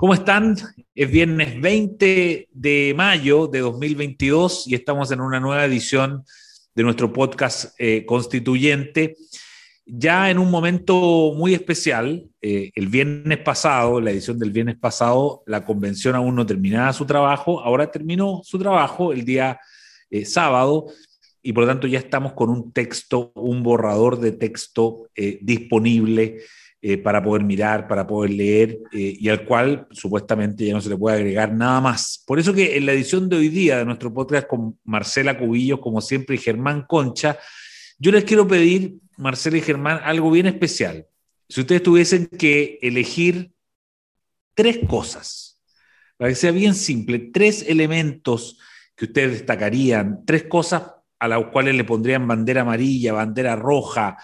¿Cómo están? Es viernes 20 de mayo de 2022 y estamos en una nueva edición de nuestro podcast eh, constituyente. Ya en un momento muy especial, eh, el viernes pasado, la edición del viernes pasado, la convención aún no terminaba su trabajo, ahora terminó su trabajo el día eh, sábado y por lo tanto ya estamos con un texto, un borrador de texto disponible eh, para poder mirar, para poder leer eh, y al cual supuestamente ya no se le puede agregar nada más. Por eso que en la edición de hoy día de nuestro podcast con Marcela Cubillos, como siempre, y Germán Concha, yo les quiero pedir, Marcela y Germán, algo bien especial. Si ustedes tuviesen que elegir tres cosas, para que sea bien simple, tres elementos que ustedes destacarían, tres cosas a las cuales le pondrían bandera amarilla, bandera roja,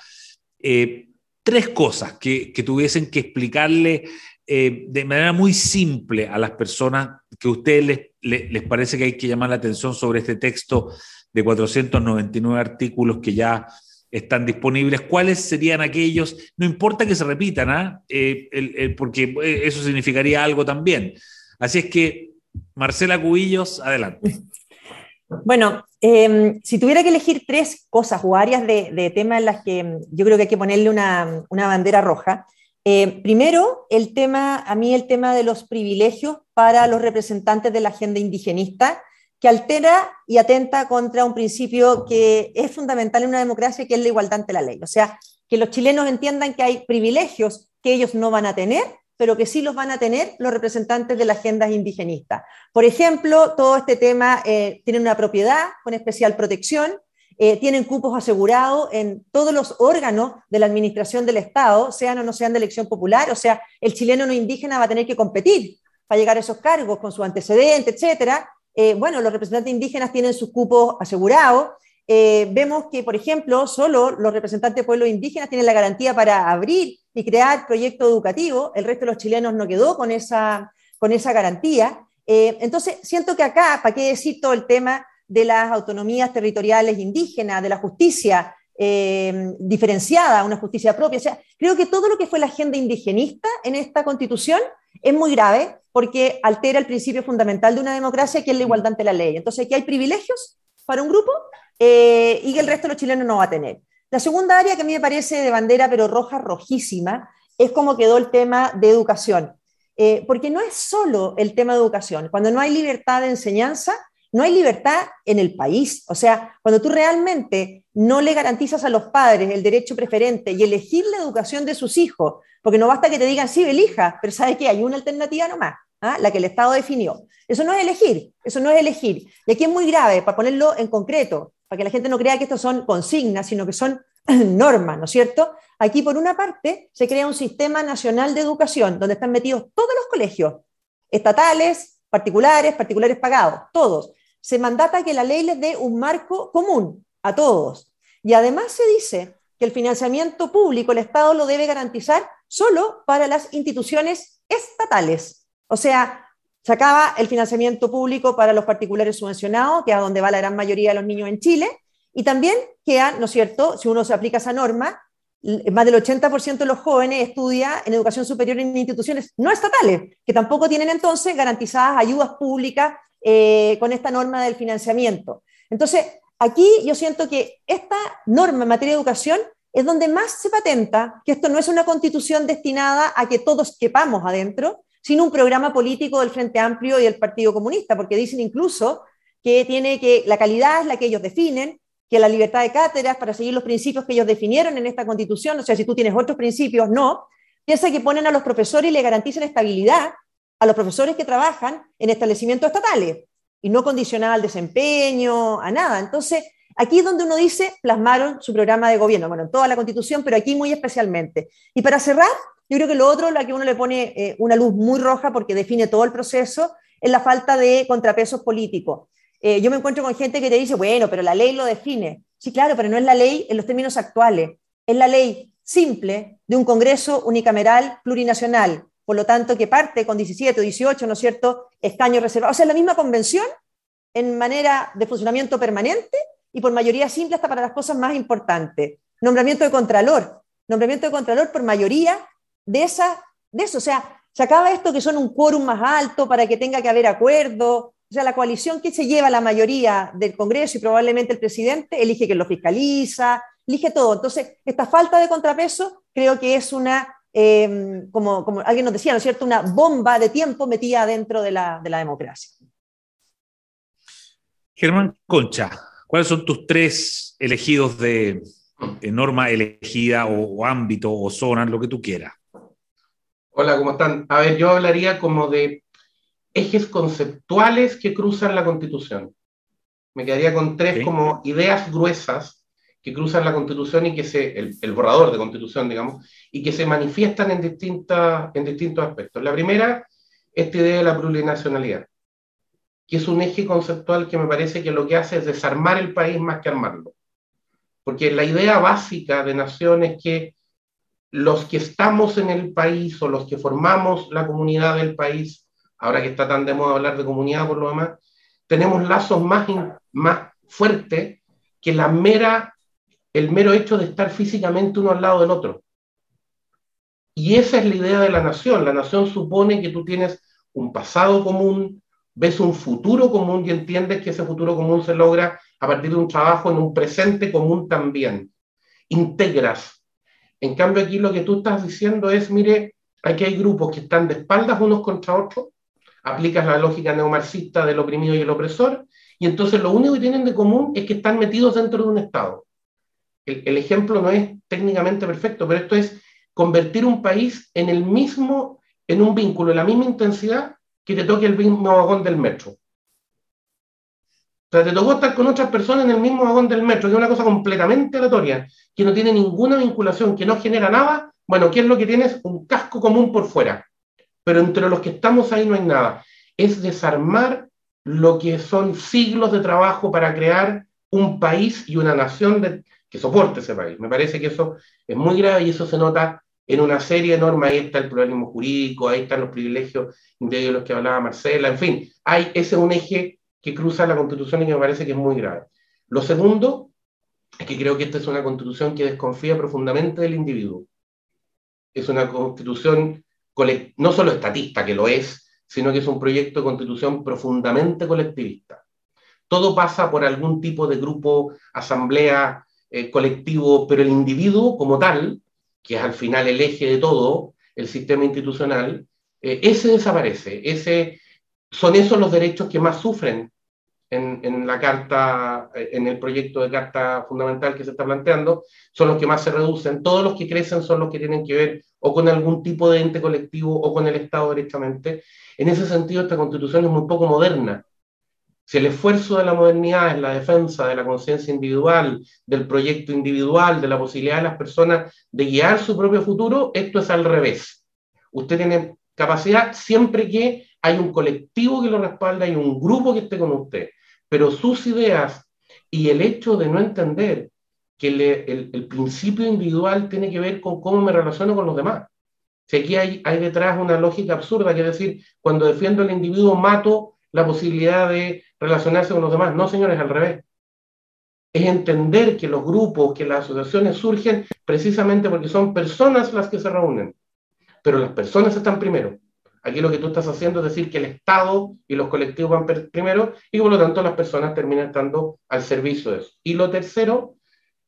eh, tres cosas que, tuviesen que explicarle eh, de manera muy simple a las personas que a ustedes les, parece que hay que llamar la atención sobre este texto de 499 artículos que ya están disponibles, cuáles serían aquellos, no importa que se repitan, ¿ah? eh, porque eso significaría algo también. Así es que, Marcela Cubillos, adelante. Bueno, em, si tuviera que elegir tres cosas o áreas de, temas en las que em, yo creo que hay que ponerle una, bandera roja, eh, primero, el tema, a mí el tema de los privilegios para los representantes de la agenda indigenista, que altera y atenta contra un principio que es fundamental en una democracia, que es la igualdad ante la ley. O sea, que los chilenos entiendan que hay privilegios que ellos no van a tener pero que sí los van a tener los representantes de las agendas indigenistas. Por ejemplo, todo este tema eh, tiene una propiedad con especial protección, eh, tienen cupos asegurados en todos los órganos de la administración del Estado, sean o no sean de elección popular, o sea, el chileno no indígena va a tener que competir para llegar a esos cargos con su antecedente, etcétera. Eh, bueno, los representantes indígenas tienen sus cupos asegurados. Vemos que, por ejemplo, solo los representantes de pueblos indígenas tienen la garantía para abrir y crear proyecto educativo. El resto de los chilenos no quedó con esa, con esa garantía. Eh, entonces, siento que acá, ¿para qué decir todo el tema de las autonomías territoriales indígenas, de la justicia eh, diferenciada, una justicia propia? O sea, creo que todo lo que fue la agenda indigenista en esta constitución es muy grave porque altera el principio fundamental de una democracia que es la igualdad ante la ley. Entonces, aquí hay privilegios para un grupo eh, y que el resto de los chilenos no va a tener. La segunda área que a mí me parece de bandera, pero roja, rojísima, es cómo quedó el tema de educación. Eh, porque no es solo el tema de educación. Cuando no hay libertad de enseñanza, no hay libertad en el país. O sea, cuando tú realmente no le garantizas a los padres el derecho preferente y elegir la educación de sus hijos, porque no basta que te digan, sí, elija, pero ¿sabes que Hay una alternativa nomás, ¿ah? la que el Estado definió. Eso no es elegir, eso no es elegir. Y aquí es muy grave, para ponerlo en concreto, para que la gente no crea que esto son consignas, sino que son normas, ¿no es cierto? Aquí, por una parte, se crea un sistema nacional de educación donde están metidos todos los colegios, estatales, particulares, particulares pagados, todos. Se mandata que la ley les dé un marco común a todos. Y además se dice que el financiamiento público el Estado lo debe garantizar solo para las instituciones estatales. O sea, se acaba el financiamiento público para los particulares subvencionados, que es a donde va la gran mayoría de los niños en Chile, y también quedan, ¿no es cierto?, si uno se aplica esa norma, más del 80% de los jóvenes estudia en educación superior en instituciones no estatales, que tampoco tienen entonces garantizadas ayudas públicas eh, con esta norma del financiamiento. Entonces, aquí yo siento que esta norma en materia de educación es donde más se patenta que esto no es una constitución destinada a que todos quepamos adentro, sin un programa político del Frente Amplio y del Partido Comunista, porque dicen incluso que tiene que la calidad es la que ellos definen, que la libertad de cátedras para seguir los principios que ellos definieron en esta constitución, o sea, si tú tienes otros principios, no, piensa que ponen a los profesores y le garantizan estabilidad a los profesores que trabajan en establecimientos estatales y no condicionada al desempeño, a nada. Entonces, aquí es donde uno dice, plasmaron su programa de gobierno, bueno, en toda la constitución, pero aquí muy especialmente. Y para cerrar, yo creo que lo otro, la que uno le pone eh, una luz muy roja porque define todo el proceso, es la falta de contrapesos políticos. Eh, yo me encuentro con gente que te dice, bueno, pero la ley lo define. Sí, claro, pero no es la ley en los términos actuales. Es la ley simple de un Congreso unicameral plurinacional. Por lo tanto, que parte con 17 o 18, ¿no es cierto?, escaños reservados. O sea, la misma convención en manera de funcionamiento permanente y por mayoría simple hasta para las cosas más importantes. Nombramiento de Contralor. Nombramiento de Contralor por mayoría de, esa, de eso. O sea, se acaba esto que son un quórum más alto para que tenga que haber acuerdo. O sea, la coalición que se lleva la mayoría del Congreso y probablemente el presidente elige que lo fiscaliza, elige todo. Entonces, esta falta de contrapeso creo que es una, em, como, como, alguien nos decía, ¿no es cierto?, una bomba de tiempo metida dentro de la, de la democracia. Germán Concha, ¿cuáles son tus tres elegidos de, norma elegida o, ámbito o zona, lo que tú quieras? Hola, ¿cómo están? A ver, yo hablaría como de ejes conceptuales que cruzan la Constitución. Me quedaría con tres como ideas gruesas que cruzan la Constitución y que se, el, borrador de Constitución, digamos, y que se manifiestan en, distintas, en distintos aspectos. La primera, esta idea de la plurinacionalidad, que es un eje conceptual que me parece que lo que hace es desarmar el país más que armarlo. Porque la idea básica de nación es que los que estamos en el país o los que formamos la comunidad del país, ahora que está tan de moda hablar de comunidad por lo demás, tenemos lazos más, más fuertes que la mera el mero hecho de estar físicamente uno al lado del otro. Y esa es la idea de la nación. La nación supone que tú tienes un pasado común, ves un futuro común y entiendes que ese futuro común se logra a partir de un trabajo en un presente común también. Integras. En cambio aquí lo que tú estás diciendo es, mire, aquí hay grupos que están de espaldas unos contra otros, aplicas la lógica neomarxista del oprimido y el opresor, y entonces lo único que tienen de común es que están metidos dentro de un Estado el, ejemplo no es técnicamente perfecto, pero esto es convertir un país en el mismo, en un vínculo, en la misma intensidad que te toque el mismo vagón del metro. Sea, te tocó estar con otras personas en el mismo vagón del metro, que es una cosa completamente aleatoria, que no tiene ninguna vinculación, que no genera nada. Bueno, ¿qué es lo que tienes? Un casco común por fuera. Pero entre los que estamos ahí no hay nada. Es desarmar lo que son siglos de trabajo para crear un país y una nación que soporte ese país. Me parece que eso es muy grave y eso se nota en una serie de normas. Ahí está el pluralismo jurídico, ahí están los privilegios de los que hablaba Marcela, en fin, hay, ese es un eje que cruza la Constitución y que me parece que es muy grave. Lo segundo es que creo que esta es una Constitución que desconfía profundamente del individuo. Es una Constitución no solo estatista, que lo es, sino que es un proyecto de Constitución profundamente colectivista. Todo pasa por algún tipo de grupo, asamblea, eh, colectivo, pero el individuo como tal, que es al final el eje de todo, el sistema institucional, eh, ese desaparece. Son esos los derechos que más sufren en, la carta, en el proyecto de carta fundamental que se está planteando, son los que más se reducen. Todos los que crecen son los que tienen que ver o con algún tipo de ente colectivo o con el Estado directamente. En ese sentido, esta constitución es muy poco moderna. Si el esfuerzo de la modernidad es la defensa de la conciencia individual, del proyecto individual, de la posibilidad de las personas de guiar su propio futuro, esto es al revés. Usted tiene capacidad siempre que hay un colectivo que lo respalda, hay un grupo que esté con usted, pero sus ideas y el hecho de no entender que el, principio individual tiene que ver con cómo me relaciono con los demás. Si aquí hay, hay detrás una lógica absurda, que es decir, cuando defiendo al individuo mato la posibilidad de relacionarse con los demás. No, señores, al revés. Es entender que los grupos, que las asociaciones surgen precisamente porque son personas las que se reúnen. Pero las personas están primero. Aquí lo que tú estás haciendo es decir que el Estado y los colectivos van primero y por lo tanto las personas terminan estando al servicio de eso. Y lo tercero,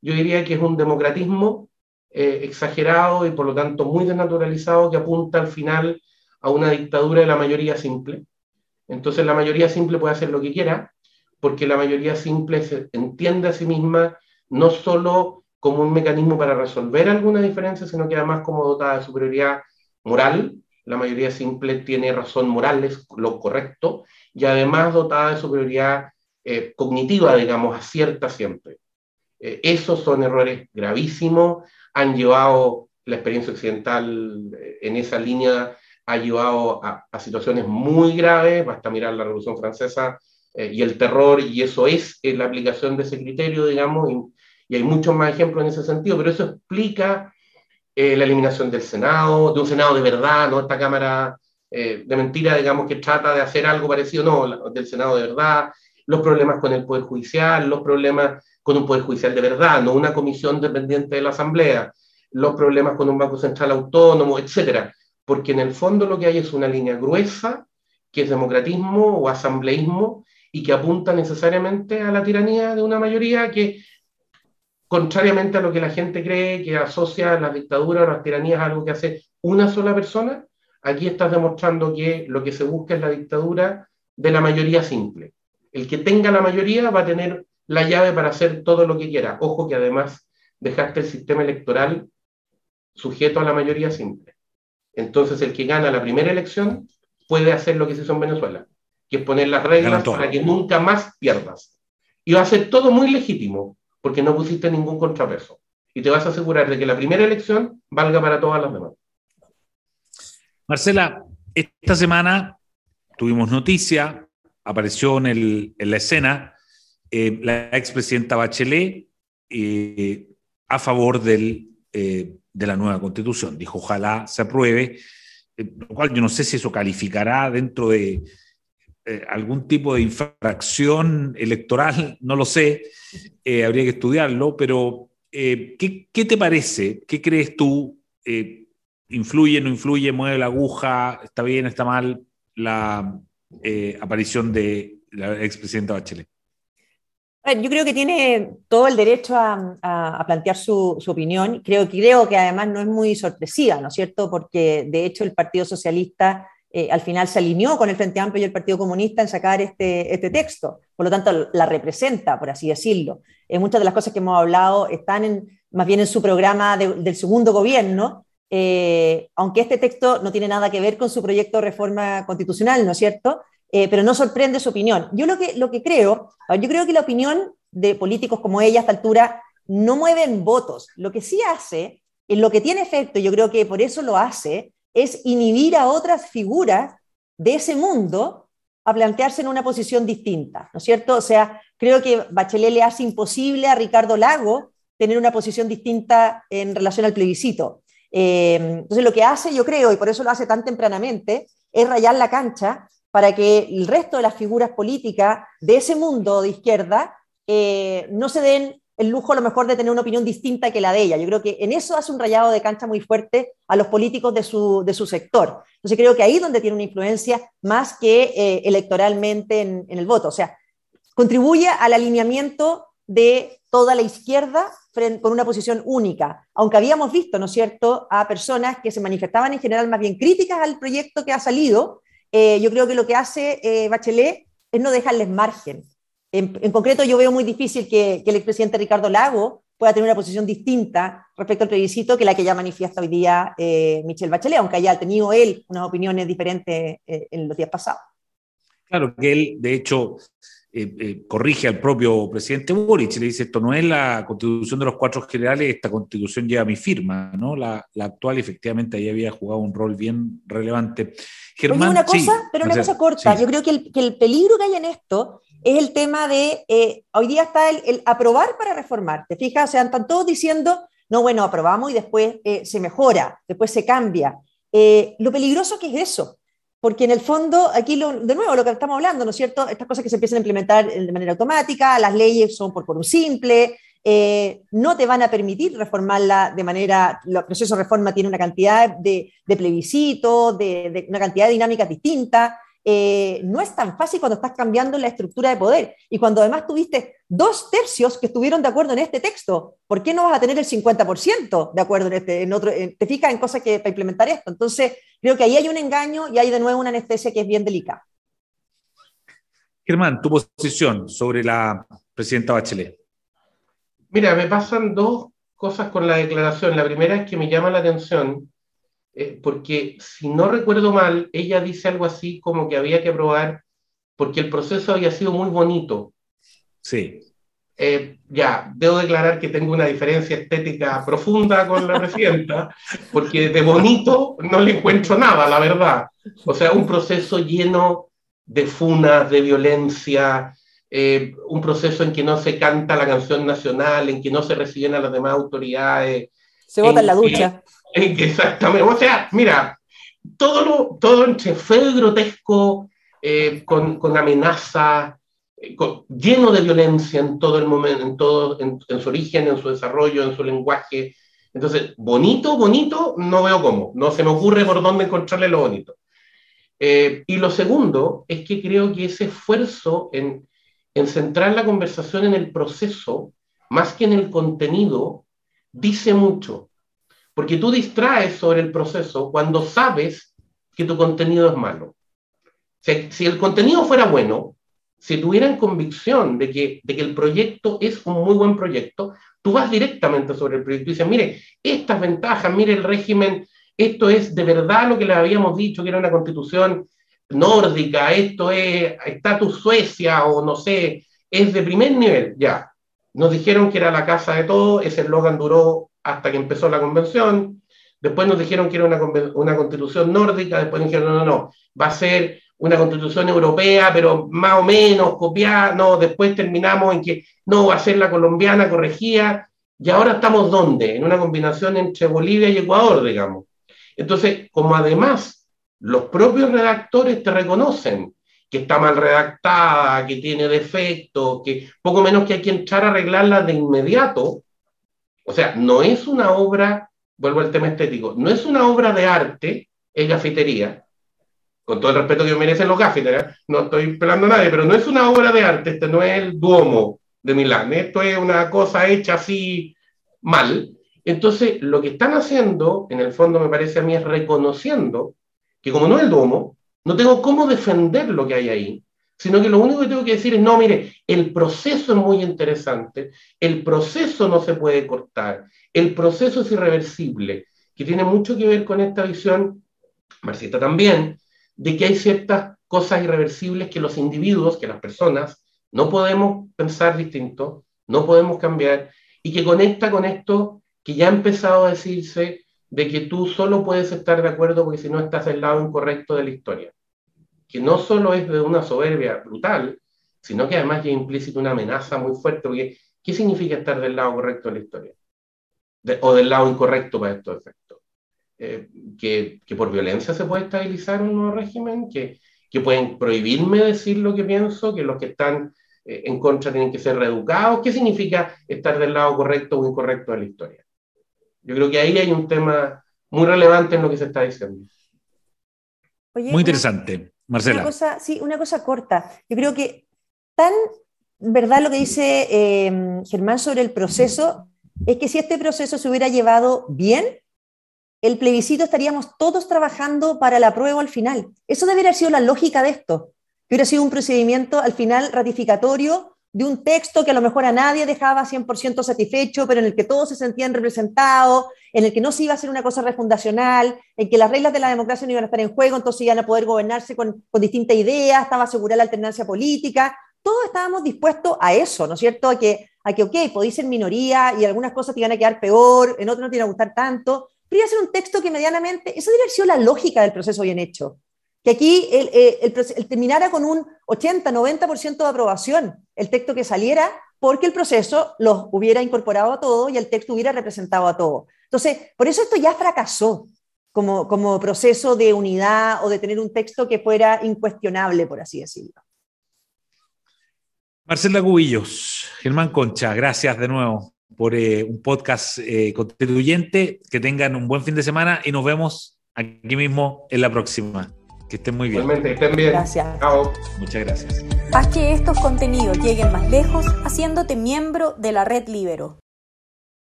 yo diría que es un democratismo eh, exagerado y por lo tanto muy desnaturalizado que apunta al final a una dictadura de la mayoría simple, entonces la mayoría simple puede hacer lo que quiera, porque la mayoría simple se entiende a sí misma no solo como un mecanismo para resolver alguna diferencia, sino que además como dotada de superioridad moral. La mayoría simple tiene razón moral, es lo correcto, y además dotada de superioridad eh, cognitiva, digamos, acierta siempre. Eh, esos son errores gravísimos, han llevado la experiencia occidental eh, en esa línea ha llevado a, situaciones muy graves, basta mirar la Revolución Francesa eh, y el terror, y eso es la aplicación de ese criterio, digamos, y, hay muchos más ejemplos en ese sentido, pero eso explica eh, la eliminación del Senado, de un Senado de verdad, no esta Cámara eh, de mentira, digamos, que trata de hacer algo parecido, no, del Senado de verdad, los problemas con el Poder Judicial, los problemas con un Poder Judicial de verdad, no una comisión dependiente de la Asamblea, los problemas con un Banco Central autónomo, etcétera. Porque en el fondo lo que hay es una línea gruesa, que es democratismo o asambleísmo, y que apunta necesariamente a la tiranía de una mayoría que, contrariamente a lo que la gente cree, que asocia las dictaduras o las tiranías a algo que hace una sola persona, aquí estás demostrando que lo que se busca es la dictadura de la mayoría simple. El que tenga la mayoría va a tener la llave para hacer todo lo que quiera. Ojo que además dejaste el sistema electoral sujeto a la mayoría simple. Entonces el que gana la primera elección puede hacer lo que se hizo en Venezuela, que es poner las reglas para que nunca más pierdas. Y va a ser todo muy legítimo, porque no pusiste ningún contrapeso. Y te vas a asegurar de que la primera elección valga para todas las demás. Marcela, esta semana tuvimos noticia, apareció en, la escena eh, la expresidenta Bachelet eh, a favor eh, de la nueva constitución. Dijo, ojalá se apruebe, lo cual yo no sé si eso calificará dentro de algún tipo de infracción electoral, no lo sé, habría que estudiarlo, pero ¿qué, ¿qué, te parece? ¿Qué crees tú? ¿Influye, no influye, mueve la aguja, está bien, está mal la aparición de la expresidenta Bachelet? Yo creo que tiene todo el derecho a, plantear su, opinión. Creo, creo que además no es muy sorpresiva, ¿no es cierto? Porque de hecho el Partido Socialista eh, al final se alineó con el Frente Amplio y el Partido Comunista en sacar este, este texto. Por lo tanto, la representa, por así decirlo. Eh, muchas de las cosas que hemos hablado están en, más bien en su programa del segundo gobierno, eh, aunque este texto no tiene nada que ver con su proyecto de reforma constitucional, ¿no es cierto? Eh, pero no sorprende su opinión. Yo lo que, lo que creo, yo creo que la opinión de políticos como ella a esta altura no mueven votos. Lo que sí hace, en lo que tiene efecto, yo creo que por eso lo hace, es inhibir a otras figuras de ese mundo a plantearse en una posición distinta, ¿no es cierto? O sea, creo que Bachelet le hace imposible a Ricardo Lago tener una posición distinta en relación al plebiscito. Eh, entonces, lo que hace, yo creo, y por eso lo hace tan tempranamente, es rayar la cancha para que el resto de las figuras políticas de ese mundo de izquierda eh, no se den el lujo a lo mejor de tener una opinión distinta que la de ella. Yo creo que en eso hace un rayado de cancha muy fuerte a los políticos de su, de su sector. Entonces creo que ahí es donde tiene una influencia más que eh, electoralmente en, en, el voto. O sea, contribuye al alineamiento de toda la izquierda con una posición única, aunque habíamos visto, ¿no es cierto?, a personas que se manifestaban en general más bien críticas al proyecto que ha salido, eh, yo creo que lo que hace eh, Bachelet es no dejarles margen. En, concreto, yo veo muy difícil que, el expresidente Ricardo Lago pueda tener una posición distinta respecto al plebiscito que la que ya manifiesta hoy día eh, Michelle Bachelet, aunque haya tenido él unas opiniones diferentes en los días pasados. Claro, que él, de hecho, eh, eh, corrige al propio presidente Boric y le dice, esto no es la constitución de los cuatro generales, esta constitución lleva mi firma, ¿no? La, actual efectivamente ahí había jugado un rol bien relevante. Germán, una cosa, pero una cosa corta, yo creo que el, peligro que hay en esto es el tema de, eh, hoy día está el, aprobar para reformar, ¿te fijas? O sea, están todos diciendo, no, bueno, aprobamos y después se mejora, después se cambia. lo peligroso que es eso, porque en el fondo, aquí de nuevo lo que estamos hablando, ¿no es cierto? Estas cosas que se empiezan a implementar de manera automática, las leyes son por, por un simple, eh, no te van a permitir reformarla de manera, el proceso de reforma tiene una cantidad de, de plebiscitos, de, de, una cantidad de dinámicas distintas, eh, no es tan fácil cuando estás cambiando la estructura de poder. Y cuando además tuviste dos tercios que estuvieron de acuerdo en este texto, ¿por qué no vas a tener el 50% de acuerdo en este? En otro, te fijas en cosas que para implementar esto. Entonces, creo que ahí hay un engaño y hay de nuevo una anestesia que es bien delicada. Germán, tu posición sobre la presidenta Bachelet. Mira, me pasan dos cosas con la declaración. La primera es que me llama la atención eh, porque si no recuerdo mal, ella dice algo así como que había que aprobar porque el proceso había sido muy bonito. Sí. Eh, ya, debo declarar que tengo una diferencia estética profunda con la presidenta, porque de bonito no le encuentro nada, la verdad. O sea, un proceso lleno de funas, de violencia, eh, un proceso en que no se canta la canción nacional, en que no se reciben a las demás autoridades. Se vota en la ducha. Exactamente. O sea, mira, todo, lo, todo entre feo y grotesco, eh, con, con amenaza, eh, lleno de violencia en todo el momento, en, todo, en, su origen, en su desarrollo, en su lenguaje. Entonces, bonito, bonito, no veo cómo. No se me ocurre por dónde encontrarle lo bonito. Eh, y lo segundo es que creo que ese esfuerzo en, en centrar la conversación en el proceso, más que en el contenido, dice mucho. Porque tú distraes sobre el proceso cuando sabes que tu contenido es malo. Si, si el contenido fuera bueno, si tuvieran convicción de que, de que el proyecto es un muy buen proyecto, tú vas directamente sobre el proyecto y dices, mire, estas ventajas, mire el régimen, esto es de verdad lo que le habíamos dicho, que era una constitución nórdica, esto es estatus Suecia o no sé, es de primer nivel, ya. Nos dijeron que era la casa de todo, ese eslogan duró hasta que empezó la convención, después nos dijeron que era una, una constitución nórdica, después dijeron, no, no, no, va a ser una constitución europea, pero más o menos copiada, no, después terminamos en que no, va a ser la colombiana corregida, y ahora estamos ¿dónde? En una combinación entre Bolivia y Ecuador, digamos. Entonces, como además los propios redactores te reconocen que está mal redactada, que tiene defectos, que poco menos que hay que entrar a arreglarla de inmediato, o sea, no es una obra, vuelvo al tema estético, no es una obra de arte, es gafitería, con todo el respeto que merecen los Gaffiter, no estoy pelando a nadie, pero no es una obra de arte, este no es el Duomo de Milán, esto es una cosa hecha así mal. Entonces, lo que están haciendo, en el fondo me parece a mí, es reconociendo que como no es el Duomo, no tengo cómo defender lo que hay ahí, sino que lo único que tengo que decir es, no, mire, el proceso es muy interesante, el proceso no se puede cortar, el proceso es irreversible, que tiene mucho que ver con esta visión marxista también, de que hay ciertas cosas irreversibles que los individuos, que las personas, no podemos pensar distinto, no podemos cambiar, y que conecta con esto que ya ha empezado a decirse de que tú solo puedes estar de acuerdo porque si no estás del lado incorrecto de la historia. Que no solo es de una soberbia brutal, sino que además ya implícita una amenaza muy fuerte, porque ¿qué significa estar del lado correcto de la historia? o del lado incorrecto para estos efectos. Eh, que, que, por violencia se puede estabilizar un nuevo régimen, que, que, pueden prohibirme decir lo que pienso, que los que están eh, en contra tienen que ser reeducados. ¿Qué significa estar del lado correcto o incorrecto de la historia? Yo creo que ahí hay un tema muy relevante en lo que se está diciendo. muy interesante, Marcela. Una cosa, sí, una cosa corta. Yo creo que tan verdad lo que dice eh, Germán sobre el proceso es que si este proceso se hubiera llevado bien, el plebiscito estaríamos todos trabajando para la prueba al final. Eso debería haber sido la lógica de esto. Que hubiera sido un procedimiento al final ratificatorio de un texto que a lo mejor a nadie dejaba 100% satisfecho, pero en el que todos se sentían representados, en el que no se iba a hacer una cosa refundacional, en que las reglas de la democracia no iban a estar en juego, entonces iban a poder gobernarse con, con distintas ideas, estaba asegurada la alternancia política. Todos estábamos dispuestos a eso, ¿no es cierto? A que, a que ok, podéis ser minoría y algunas cosas te iban a quedar peor, en otras no te iban a gustar tanto, pero hacer un texto que medianamente, debería ser la lógica del proceso bien hecho. Que aquí eh, el, terminara con un 80-90% de aprobación, el texto que saliera, porque el proceso los hubiera incorporado a todo y el texto hubiera representado a todo. Entonces, por eso esto ya fracasó como, como proceso de unidad o de tener un texto que fuera incuestionable, por así decirlo. Marcela Cubillos, Germán Concha, gracias de nuevo por eh, un podcast eh, constituyente. Que tengan un buen fin de semana y nos vemos aquí mismo en la próxima. Que estén muy bien. Igualmente, estén bien. Gracias. Chao. Muchas gracias. Haz que estos contenidos lleguen más lejos haciéndote miembro de la red Libero.